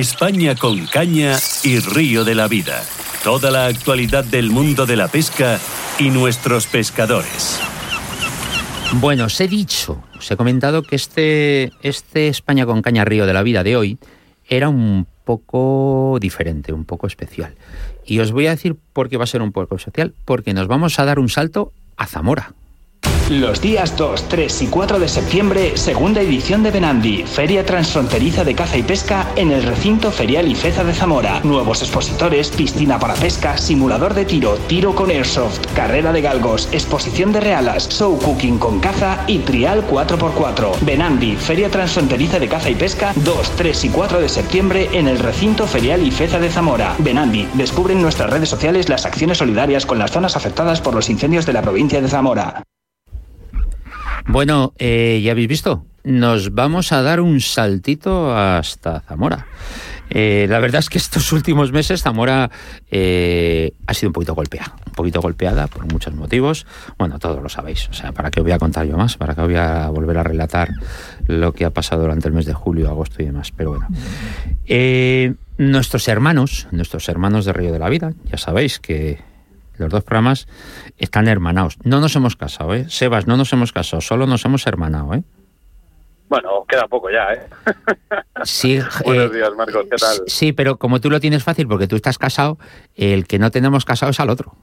España con caña y río de la vida. Toda la actualidad del mundo de la pesca y nuestros pescadores. Bueno, os he dicho, os he comentado que este, este España con caña río de la vida de hoy era un poco diferente, un poco especial. Y os voy a decir por qué va a ser un poco especial, porque nos vamos a dar un salto a Zamora. Los días 2, 3 y 4 de septiembre, segunda edición de Benandi, Feria Transfronteriza de Caza y Pesca en el recinto ferial Ifeza de Zamora. Nuevos expositores, piscina para pesca, simulador de tiro, tiro con airsoft, carrera de galgos, exposición de realas, show cooking con caza y trial 4x4. Benandi, Feria Transfronteriza de Caza y Pesca, 2, 3 y 4 de septiembre en el recinto ferial Ifeza de Zamora. Benandi, descubre en nuestras redes sociales las acciones solidarias con las zonas afectadas por los incendios de la provincia de Zamora. Bueno, eh, ya habéis visto, nos vamos a dar un saltito hasta Zamora. Eh, la verdad es que estos últimos meses Zamora eh, ha sido un poquito golpeada, un poquito golpeada por muchos motivos. Bueno, todos lo sabéis. O sea, ¿para qué voy a contar yo más? ¿Para qué voy a volver a relatar lo que ha pasado durante el mes de julio, agosto y demás? Pero bueno. nuestros hermanos, nuestros hermanos de Río de la Vida, ya sabéis que los dos programas están hermanados. No nos hemos casado, ¿eh? Sebas, no nos hemos casado, solo nos hemos hermanado, ¿eh? Bueno, queda poco ya, ¿eh? Sí, Buenos eh, días, Marcos, ¿qué tal? Sí, pero como tú lo tienes fácil porque tú estás casado, el que no tenemos casado es al otro.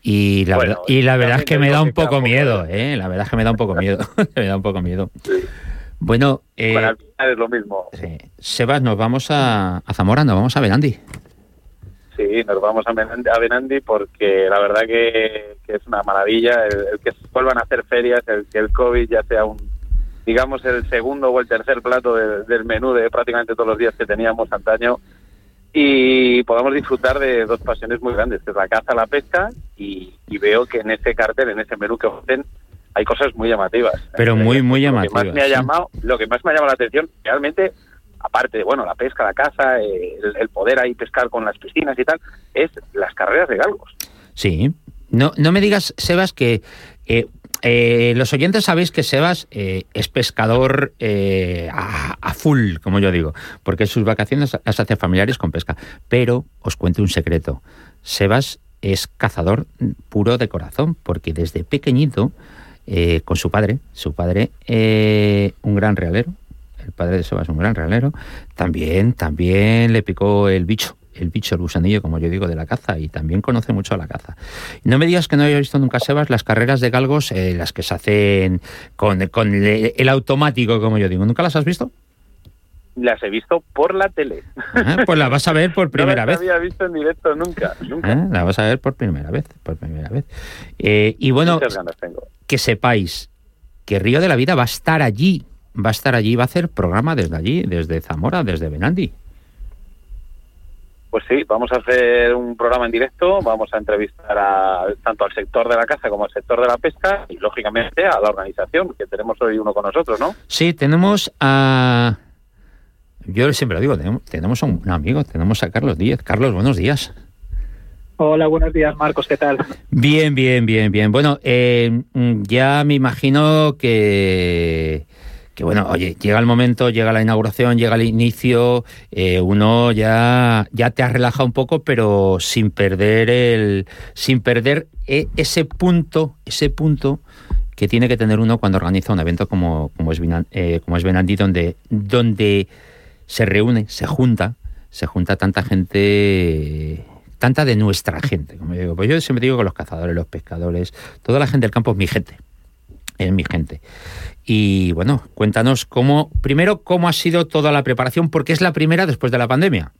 Y la, Bueno, verdad, y la verdad es que me da un poco miedo, ¿eh? La verdad es que me da un poco miedo. me da un poco miedo. Bueno, eh, Bueno, al final es lo mismo. sí. Sebas, nos vamos a, a Zamora, nos vamos a Benandi. Sí, nos vamos a Benandi, a Benandi porque la verdad que, que es una maravilla el, el que vuelvan a hacer ferias, el que el COVID ya sea un, digamos, el segundo o el tercer plato de- del menú de prácticamente todos los días que teníamos antaño y podamos disfrutar de dos pasiones muy grandes, que es la caza, la pesca y, y veo que en ese cartel, en ese menú que ofrecen, hay cosas muy llamativas. Pero muy, muy Lo que llamativas, más me ha sí. llamado, lo que más me ha llamado la atención, realmente, aparte de bueno, la pesca, la caza, el, el poder ahí pescar con las piscinas y tal, es las carreras de galgos. Sí. No, no me digas, Sebas, que eh, eh, los oyentes sabéis que Sebas eh, es pescador eh, a, a full, como yo digo, porque sus vacaciones las hace familiares con pesca. Pero os cuento un secreto. Sebas es cazador puro de corazón, porque desde pequeñito, eh, con su padre, su padre, eh, un gran realero, el padre de Sebas, un gran realero, también, también le picó el bicho, el bicho, el gusanillo, como yo digo, de la caza, y también conoce mucho a la caza. No me digas que no hayas visto nunca, Sebas, las carreras de galgos, eh, las que se hacen con, con el, el automático, como yo digo. ¿Nunca las has visto? Las he visto por la tele. Ah, Pues las vas a ver por primera no vez. las había visto en directo nunca, nunca. Ah, La vas a ver por primera vez, por primera vez. Eh, y bueno, tengo. que sepáis que Río de la Vida va a estar allí, va a estar allí, va a hacer programa desde allí, desde Zamora, desde Benandi. Pues sí, vamos a hacer un programa en directo, vamos a entrevistar a, tanto al sector de la caza como al sector de la pesca y, lógicamente, a la organización, que tenemos hoy uno con nosotros, ¿no? Sí, tenemos a... Yo siempre lo digo, tenemos, tenemos a un amigo, tenemos a Carlos Díez. Carlos, buenos días. Hola, buenos días, Marcos, ¿qué tal? Bien, bien, bien, bien. Bueno, eh, ya me imagino que, que, bueno, oye, llega el momento, llega la inauguración, llega el inicio, eh, uno ya, ya te has relajado un poco, pero sin perder el, sin perder eh, ese punto, ese punto que tiene que tener uno cuando organiza un evento como, como es Vinan- eh, Benandi, donde, donde se reúne, se junta, se junta tanta gente, tanta de nuestra gente, como yo digo. Pues yo siempre digo que los cazadores, los pescadores, toda la gente del campo es mi gente, es mi gente. Y bueno, cuéntanos cómo, primero, cómo ha sido toda la preparación, porque es la primera después de la pandemia.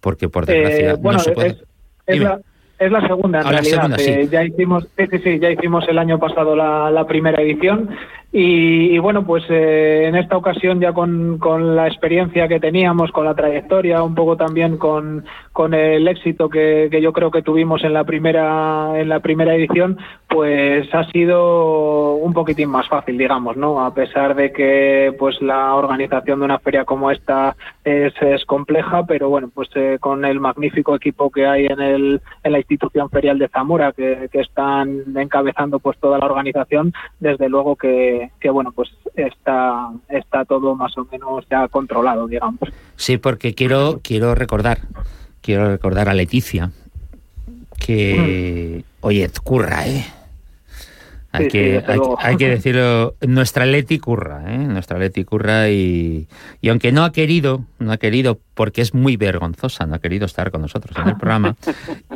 Porque por desgracia Eh, bueno, no se puede. es, es Dime. la, es la segunda en Ah, realidad. segunda, sí. Eh, ya hicimos, sí, sí, sí, ya hicimos el año pasado la, la primera edición y, y bueno, pues eh, en esta ocasión ya con, con la experiencia que teníamos, con la trayectoria, un poco también con, con el éxito que, que yo creo que tuvimos en la primera en la primera edición, pues ha sido un poquitín más fácil, digamos, ¿no? A pesar de que pues la organización de una feria como esta es, es compleja, pero bueno, pues eh, con el magnífico equipo que hay en el en la institución ferial de Zamora que, están encabezando pues toda la organización, desde luego que, que, bueno pues está está todo más o menos ya controlado, digamos. Sí, porque quiero quiero recordar quiero recordar a Leticia que mm. oye curra, eh hay, que, hay, que decirlo, nuestra Leti curra, ¿eh? nuestra Leti curra y, y, aunque no ha querido, no ha querido porque es muy vergonzosa, no ha querido estar con nosotros en el programa,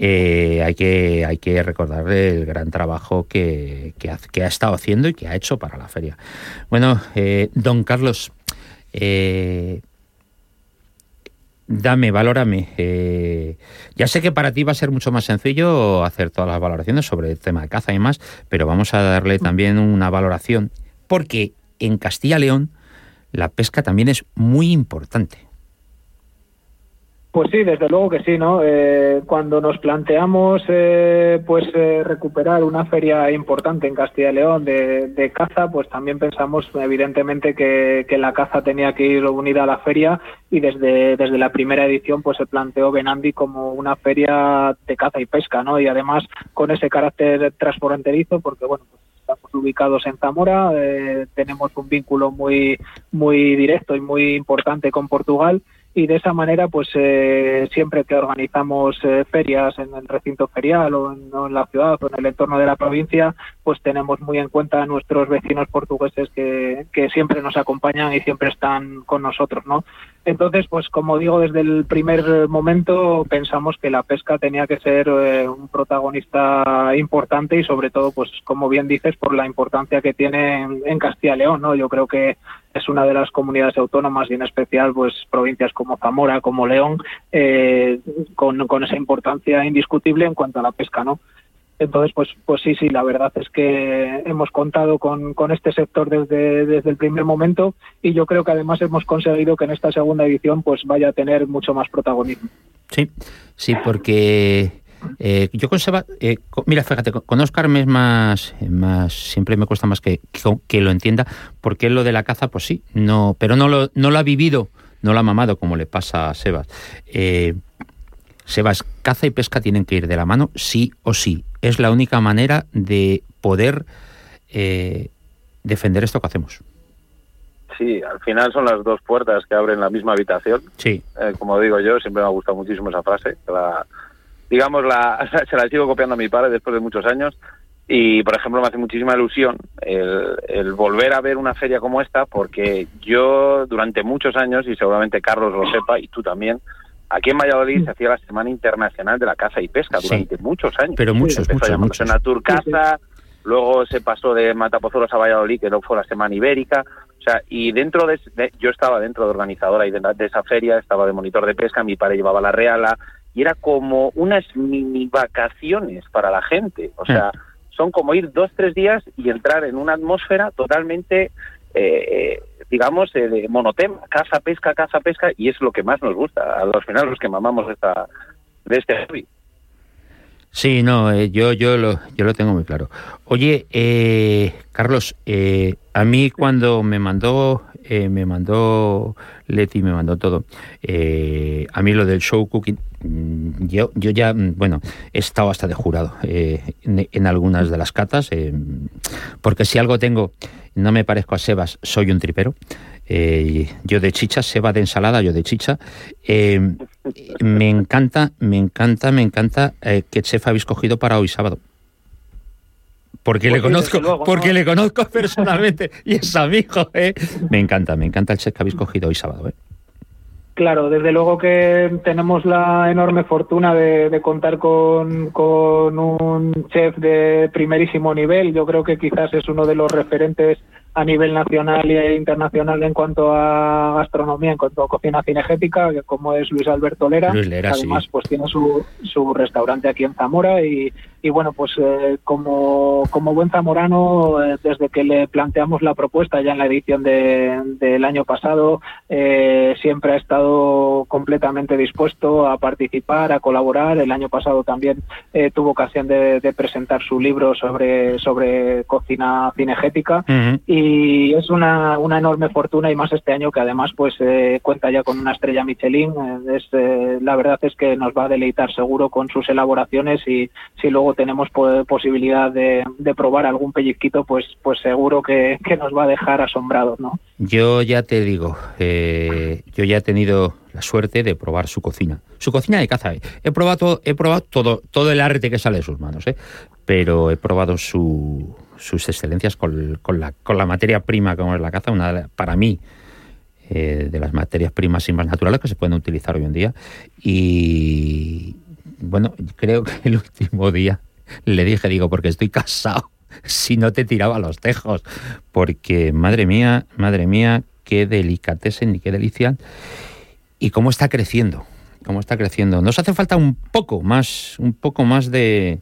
eh, hay, que, hay que recordar el gran trabajo que, que, ha, estado haciendo y que ha hecho para la feria. Bueno, eh, don Carlos, eh, dame, valórame. Eh, ya sé que para ti va a ser mucho más sencillo hacer todas las valoraciones sobre el tema de caza y más, pero vamos a darle también una valoración, porque en Castilla León la pesca también es muy importante. Pues sí, desde luego que sí, ¿no? Eh, cuando nos planteamos eh, pues eh, recuperar una feria importante en Castilla y León de, caza, pues también pensamos evidentemente que, la caza tenía que ir unida a la feria y desde, desde la primera edición pues se planteó Benandi como una feria de caza y pesca, ¿no? Y además con ese carácter transfronterizo porque, bueno, pues estamos ubicados en Zamora, tenemos un vínculo muy, muy directo y muy importante con Portugal y de esa manera pues eh, siempre que organizamos eh, ferias en el recinto ferial o en, la ciudad o en el entorno de la provincia pues tenemos muy en cuenta a nuestros vecinos portugueses que, que siempre nos acompañan y siempre están con nosotros no entonces pues como digo desde el primer momento pensamos que la pesca tenía que ser eh, un protagonista importante y sobre todo pues como bien dices por la importancia que tiene en, en Castilla y León no yo creo que es una de las comunidades autónomas y en especial pues provincias como Zamora, como León, eh, con, con, esa importancia indiscutible en cuanto a la pesca, ¿no? Entonces, pues, pues sí, sí, la verdad es que hemos contado con, con este sector desde, desde el primer momento y yo creo que además hemos conseguido que en esta segunda edición pues vaya a tener mucho más protagonismo. Sí, sí, porque eh, yo con Seba, eh, mira, fíjate, con Oscar me es más, más, siempre me cuesta más que, que, lo entienda, porque lo de la caza, pues sí, no, pero no lo, no lo ha vivido, no lo ha mamado como le pasa a Sebas. Eh, Sebas, caza y pesca tienen que ir de la mano, sí o sí. Es la única manera de poder defender esto que hacemos. Sí, al final son las dos puertas que abren la misma habitación. Sí. como digo yo, siempre me ha gustado muchísimo esa frase, la, digamos, la, se la sigo copiando a mi padre después de muchos años. Y, por ejemplo, me hace muchísima ilusión el, volver a ver una feria como esta, porque yo durante muchos años, y seguramente Carlos lo sepa, y tú también, aquí en Valladolid se hacía la Semana Internacional de la Caza y Pesca durante muchos años. Pero muchos, muchos, muchos. Naturcaza, luego se pasó de Matapozuelos a Valladolid, que luego fue la Semana Ibérica. O sea, y dentro de, yo estaba dentro de organizadora y de, de, esa feria, estaba de monitor de pesca, mi padre llevaba la reala, y era como unas mini vacaciones para la gente. O sea, son como ir dos, tres días y entrar en una atmósfera totalmente, eh, digamos, eh, de monotema, caza, pesca, caza, pesca, y es lo que más nos gusta. Al final, los que mamamos esta, de este hobby. Sí, no, eh, yo, yo, lo, yo lo tengo muy claro. Oye, Carlos, a mí cuando me mandó eh, me mandó Leti, me mandó todo. Eh, a mí lo del show cooking, mm, yo, yo ya, mm, bueno, he estado hasta de jurado eh, en, algunas de las catas, porque si algo tengo, no me parezco a Sebas, soy un tripero. Yo de chicha, Seba de ensalada, yo de chicha. me encanta, me encanta, me encanta que chef habéis cogido para hoy sábado porque le conozco, porque le conozco personalmente y es amigo, ¿eh? Me encanta, me encanta el chef que habéis cogido hoy sábado, ¿eh? Claro, desde luego que tenemos la enorme fortuna de, contar con, con, un chef de primerísimo nivel. Yo creo que quizás es uno de los referentes a nivel nacional e internacional en cuanto a gastronomía, en cuanto a cocina cinegética, como es Luis Alberto Lera. Además, pues tiene su, su restaurante aquí en Zamora y, y bueno, pues eh, como, como buen zamorano, eh, desde que le planteamos la propuesta ya en la edición de, del año pasado, eh, siempre ha estado completamente dispuesto a participar, a colaborar. El año pasado también tuvo ocasión de, presentar su libro sobre, sobre cocina cinegética y y es una, una enorme fortuna y más este año que además pues eh, cuenta ya con una estrella Michelin. Eh, es, eh, la verdad es que nos va a deleitar seguro con sus elaboraciones y si luego tenemos posibilidad de, probar algún pellizquito, pues, pues seguro que, nos va a dejar asombrados, ¿no? Yo ya te digo, yo ya he tenido la suerte de probar su cocina. Su cocina de caza. He probado, he probado todo, todo el arte que sale de sus manos, ¿eh? pero he probado su, sus excelencias con, con, la, con la materia prima como es la caza, una para mí eh, de las materias primas y más naturales que se pueden utilizar hoy en día. Y bueno, creo que el último día le dije, digo, porque estoy casado, si no te tiraba los tejos, porque madre mía, madre mía, qué delicatesen y qué delicia y cómo está creciendo, cómo está creciendo. Nos hace falta un poco más, un poco más de,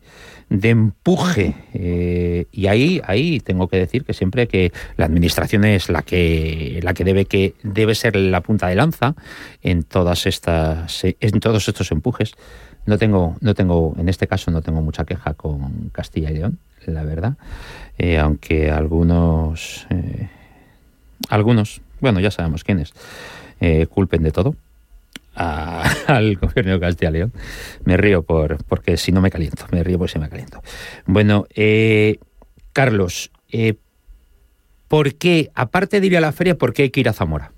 de empuje. Eh, y ahí, ahí tengo que decir que siempre que la administración es la que, la que debe que debe ser la punta de lanza en todas estas, en todos estos empujes. No tengo, no tengo, en este caso no tengo mucha queja con Castilla y León, la verdad. Eh, aunque algunos, eh, algunos, bueno, ya sabemos quiénes, culpen de todo al gobierno de Castilla y León. Me río por, porque si no me caliento, me río porque si me caliento. Bueno, eh, Carlos, eh, ¿por qué, aparte de ir a la feria, por qué hay que ir a Zamora?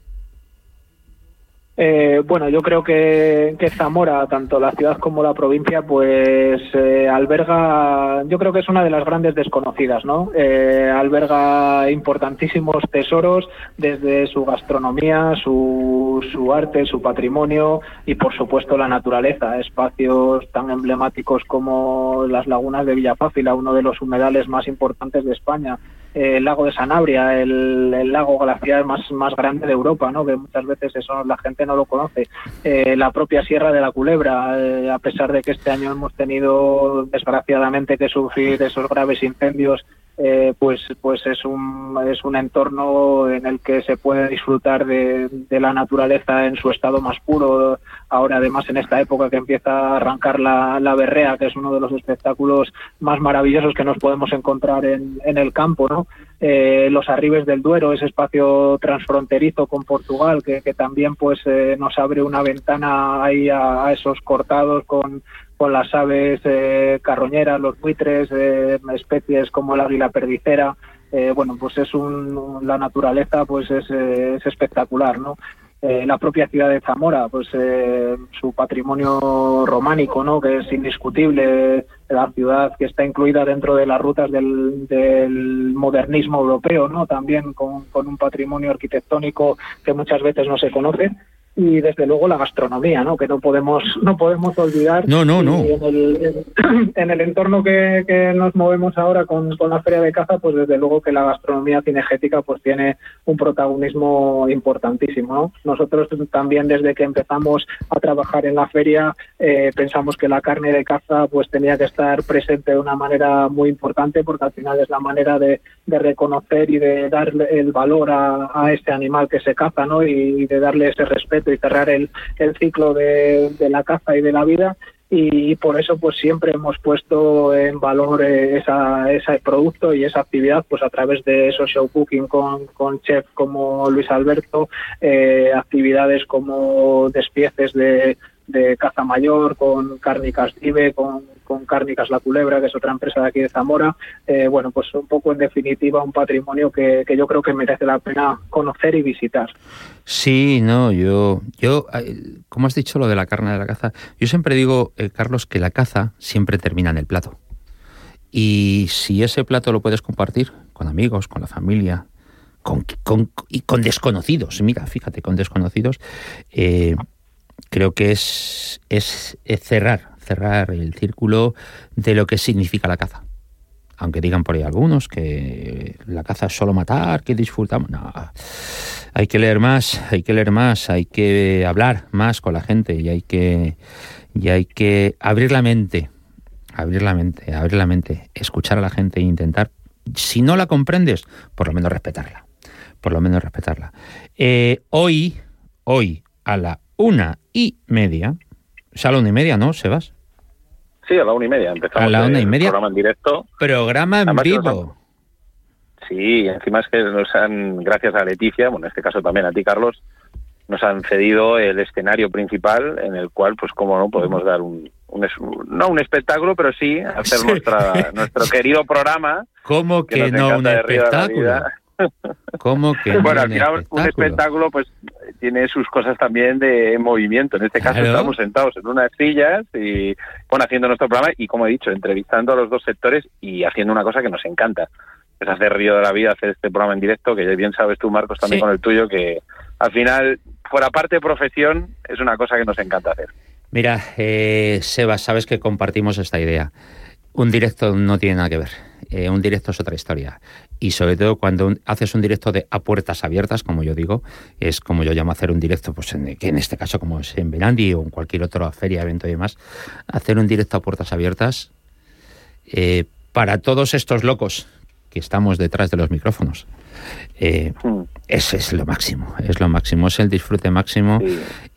Eh, bueno, yo creo que, Zamora, tanto la ciudad como la provincia, pues eh, alberga, yo creo que es una de las grandes desconocidas, ¿no? Eh, alberga importantísimos tesoros desde su gastronomía, su, su arte, su patrimonio y, por supuesto, la naturaleza. Espacios tan emblemáticos como las lagunas de Villafáfila, uno de los humedales más importantes de España el lago de Sanabria, el, lago glaciar más, más grande de Europa, ¿no? que muchas veces eso la gente no lo conoce. Eh, la propia Sierra de la Culebra, eh, a pesar de que este año hemos tenido desgraciadamente que sufrir esos graves incendios eh, pues pues es un es un entorno en el que se puede disfrutar de, la naturaleza en su estado más puro. Ahora además en esta época que empieza a arrancar la, la berrea que es uno de los espectáculos más maravillosos que nos podemos encontrar en, en el campo no eh, los arribes del Duero ese espacio transfronterizo con Portugal que, que también pues eh, nos abre una ventana ahí a esos cortados con con las aves eh, carroñeras, los buitres, eh, especies como el águila perdicera. Eh, bueno, pues es un, la naturaleza pues es, es espectacular, ¿no? la propia ciudad de Zamora, pues su patrimonio románico, ¿no? que es indiscutible, la ciudad que está incluida dentro de las rutas del, del modernismo europeo, ¿no? también con, un patrimonio arquitectónico que muchas veces no se conoce y desde luego la gastronomía, ¿no? Que no podemos no podemos olvidar. No, no, no. En el, en, el, entorno que, que, nos movemos ahora con, con, la feria de caza, pues desde luego que la gastronomía cinegética pues tiene un protagonismo importantísimo, ¿no? Nosotros también desde que empezamos a trabajar en la feria eh, pensamos que la carne de caza pues tenía que estar presente de una manera muy importante porque al final es la manera de, de reconocer y de darle el valor a, a este animal que se caza, ¿no? Y, de darle ese respeto y cerrar el, el ciclo de, de, la caza y de la vida y por eso pues siempre hemos puesto en valor eh, esa, ese producto y esa actividad pues a través de esos show cooking con, con chef como Luis Alberto, eh, actividades como despieces de, de caza mayor, con Cárnicas Dive, con, con Cárnicas La Culebra, que es otra empresa de aquí de Zamora. Eh, bueno, pues un poco en definitiva un patrimonio que, que, yo creo que merece la pena conocer y visitar. Sí, no, yo, yo, como has dicho lo de la carne de la caza, yo siempre digo, eh, Carlos, que la caza siempre termina en el plato. Y si ese plato lo puedes compartir con amigos, con la familia, con, con, y con desconocidos, mira, fíjate, con desconocidos, eh, creo que es, es, cerrar, cerrar el círculo de lo que significa la caza. Aunque digan por ahí algunos que la caza es solo matar, que disfrutamos. No, hay que leer más, hay que leer más, hay que hablar más con la gente y hay que, y hay que abrir la mente, abrir la mente, abrir la mente, escuchar a la gente e intentar, si no la comprendes, por lo menos respetarla. Por lo menos respetarla. Eh, hoy, hoy, a la una y media. Es a la una y media, ¿no, Sebas? Sí, a la una y media. Empezamos a la una y media. Programa en directo. Programa en vivo. Sí, encima es que nos han, gracias a Leticia, bueno, en este caso también a ti, Carlos, nos han cedido el escenario principal en el cual, pues, como no, podemos dar un, no un espectáculo, pero sí hacer Nuestra, nuestro querido programa. ¿Cómo que, no un espectáculo? ¿Cómo que bueno, al final un espectáculo pues tiene sus cosas también de movimiento. En este caso estamos sentados en unas sillas y bueno, haciendo nuestro programa y como he dicho, entrevistando a los dos sectores y haciendo una cosa que nos encanta. Es hacer río de la vida, hacer este programa en directo, que bien sabes tú, Marcos, también con el tuyo, que al final, por aparte de profesión, es una cosa que nos encanta hacer. Mira, eh, Sebas, sabes que compartimos esta idea. Un directo no tiene nada que ver. Eh, un directo es otra historia. Y sobre todo cuando haces un directo de a puertas abiertas, como yo digo, es como yo llamo hacer un directo, pues en, que en este caso como es en Benandi o en cualquier otra feria, evento y demás, hacer un directo a puertas abiertas eh, para todos estos locos que estamos detrás de los micrófonos. Eh, ese es lo máximo, es lo máximo, es el disfrute máximo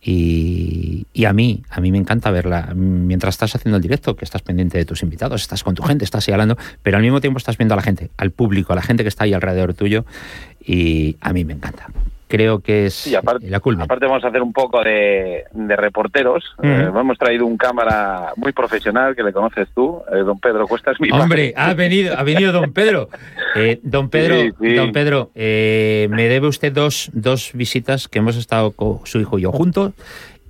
y, y, a mí, a mí me encanta verla mientras estás haciendo el directo, que estás pendiente de tus invitados, estás con tu gente, estás ahí hablando, pero al mismo tiempo estás viendo a la gente, al público, a la gente que está ahí alrededor tuyo y a mí me encanta creo que es la culpa. Aparte vamos a hacer un poco de, reporteros. Eh, hemos traído un cámara muy profesional que le conoces tú, eh, don Pedro Cuesta mi Hombre, ha venido, ha venido don Pedro. Eh, don Pedro, don Pedro, me debe usted dos, dos visitas que hemos estado con su hijo y yo juntos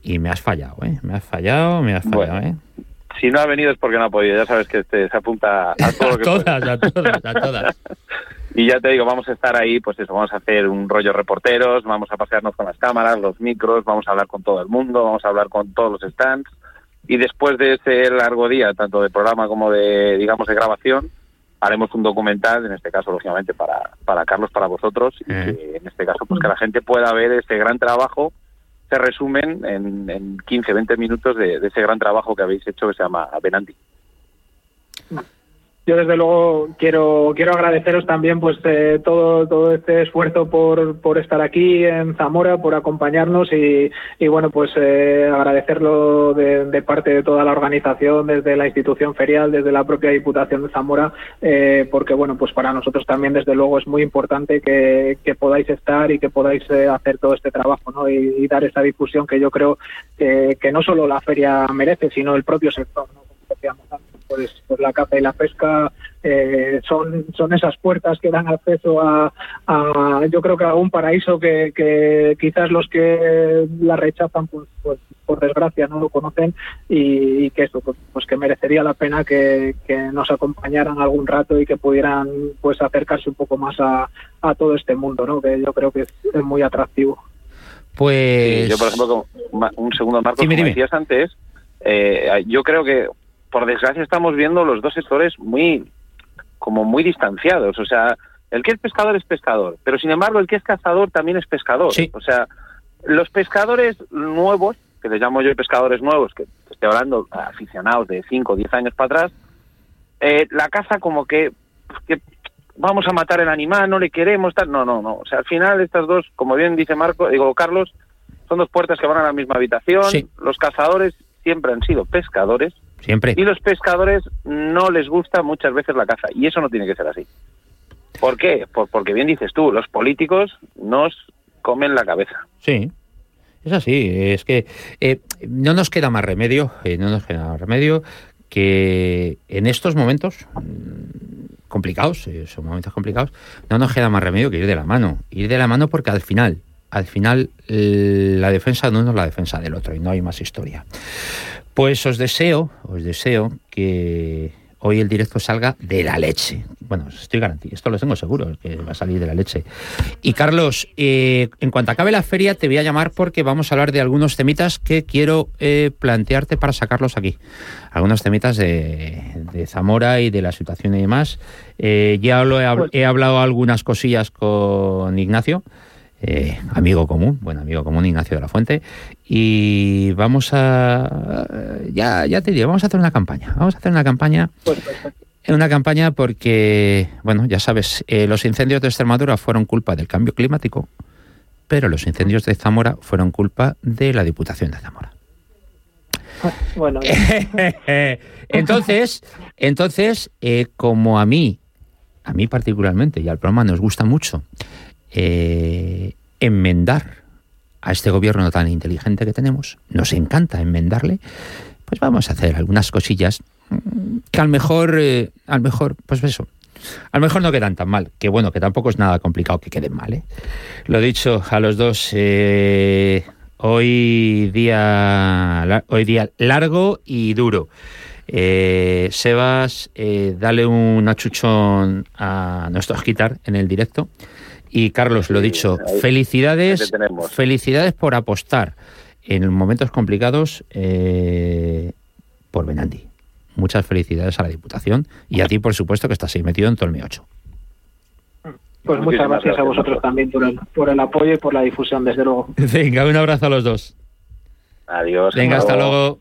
y me has fallado, ¿eh? Me has fallado, me has fallado, ¿eh? Si no ha venido es porque no ha podido. Ya sabes que este se apunta a todo lo que todas, a todas, a todas. Y ya te digo, vamos a estar ahí, pues eso, vamos a hacer un rollo reporteros, vamos a pasearnos con las cámaras, los micros, vamos a hablar con todo el mundo, vamos a hablar con todos los stands. Y después de ese largo día, tanto de programa como de, digamos, de grabación, haremos un documental, en este caso, lógicamente, para, para Carlos, para vosotros, y eh. en este caso, pues que la gente pueda ver ese gran trabajo, resumen en, en 15, 20 minutos de, de, ese gran trabajo que habéis hecho que se llama Benanti yo desde luego quiero quiero agradeceros también pues eh, todo todo este esfuerzo por, por estar aquí en Zamora por acompañarnos y, y bueno pues eh, agradecerlo de, parte de toda la organización desde la institución ferial desde la propia Diputación de Zamora eh, porque bueno pues para nosotros también desde luego es muy importante que, podáis estar y que podáis hacer todo este trabajo ¿no? y, dar esa difusión que yo creo que, no solo la feria merece sino el propio sector. Como decíamos antes pues, pues la caza y la pesca eh, son, son esas puertas que dan acceso a, yo creo que a un paraíso que, quizás los que la rechazan pues, pues, por desgracia no lo conocen y, que eso pues, pues, que merecería la pena que, nos acompañaran algún rato y que pudieran pues acercarse un poco más a, todo este mundo no que yo creo que es, muy atractivo. Pues yo por ejemplo un segundo marco como decías antes eh, yo creo que por desgracia estamos viendo los dos sectores muy como muy distanciados, o sea, el que es pescador es pescador, pero sin embargo el que es cazador también es pescador, o sea, los pescadores nuevos, que les llamo yo pescadores nuevos, que estoy hablando aficionados de 5 o 10 años para atrás, eh, la caza como que, que, vamos a matar el animal, no le queremos, tal, no, no, no, o sea, al final estas dos, como bien dice Marco, digo Carlos, son dos puertas que van a la misma habitación, los cazadores siempre han sido pescadores, Siempre. Y los pescadores no les gusta muchas veces la caza. Y eso no tiene que ser así. ¿Por qué? porque bien dices tú, los políticos nos comen la cabeza. Sí. Es así, es que eh, no nos queda más remedio, eh, no nos queda más remedio que en estos momentos mm, complicados, eh, son momentos complicados, no nos queda más remedio que ir de la mano. Ir de la mano porque al final, al final la defensa de uno es la defensa del otro y no hay más historia. Pues os deseo, os deseo que hoy el directo salga de la leche. Bueno, estoy garantizado, esto lo tengo seguro, que va a salir de la leche. Y Carlos, eh, en cuanto acabe la feria te voy a llamar porque vamos a hablar de algunos temitas que quiero eh, plantearte para sacarlos aquí. Algunos temitas de, Zamora y de la situación y demás. Eh, ya lo he, he hablado algunas cosillas con Ignacio. Eh, amigo común, buen amigo común Ignacio de la Fuente, y vamos a, ya, ya te digo, vamos a hacer una campaña, vamos a hacer una campaña, una campaña porque, bueno, ya sabes, eh, los incendios de Extremadura fueron culpa del cambio climático, pero los incendios de Zamora fueron culpa de la Diputación de Zamora. Bueno. entonces, entonces, eh, como a mí a mí particularmente y al programa nos gusta mucho eh, enmendar a este gobierno tan inteligente que tenemos, nos encanta enmendarle, pues vamos a hacer algunas cosillas mm, que al mejor, eh, al mejor, pues eso, a lo mejor no quedan tan mal, que bueno, que tampoco es nada complicado que queden mal. ¿eh? Lo dicho, a los dos, eh, hoy, día, hoy día largo y duro. Eh, Sebas, eh, dale un achuchón a nuestro quitar en el directo. Y Carlos, lo dicho, felicidades, felicidades por apostar en momentos complicados por Benandi muchas felicidades a la Diputación y a ti, por supuesto, que estás ahí metido en todo el M8. Pues muchas gracias, a vosotros también por el, por el apoyo y por la difusión, desde luego. Venga, un abrazo a los dos. Adiós. Venga, hasta luego.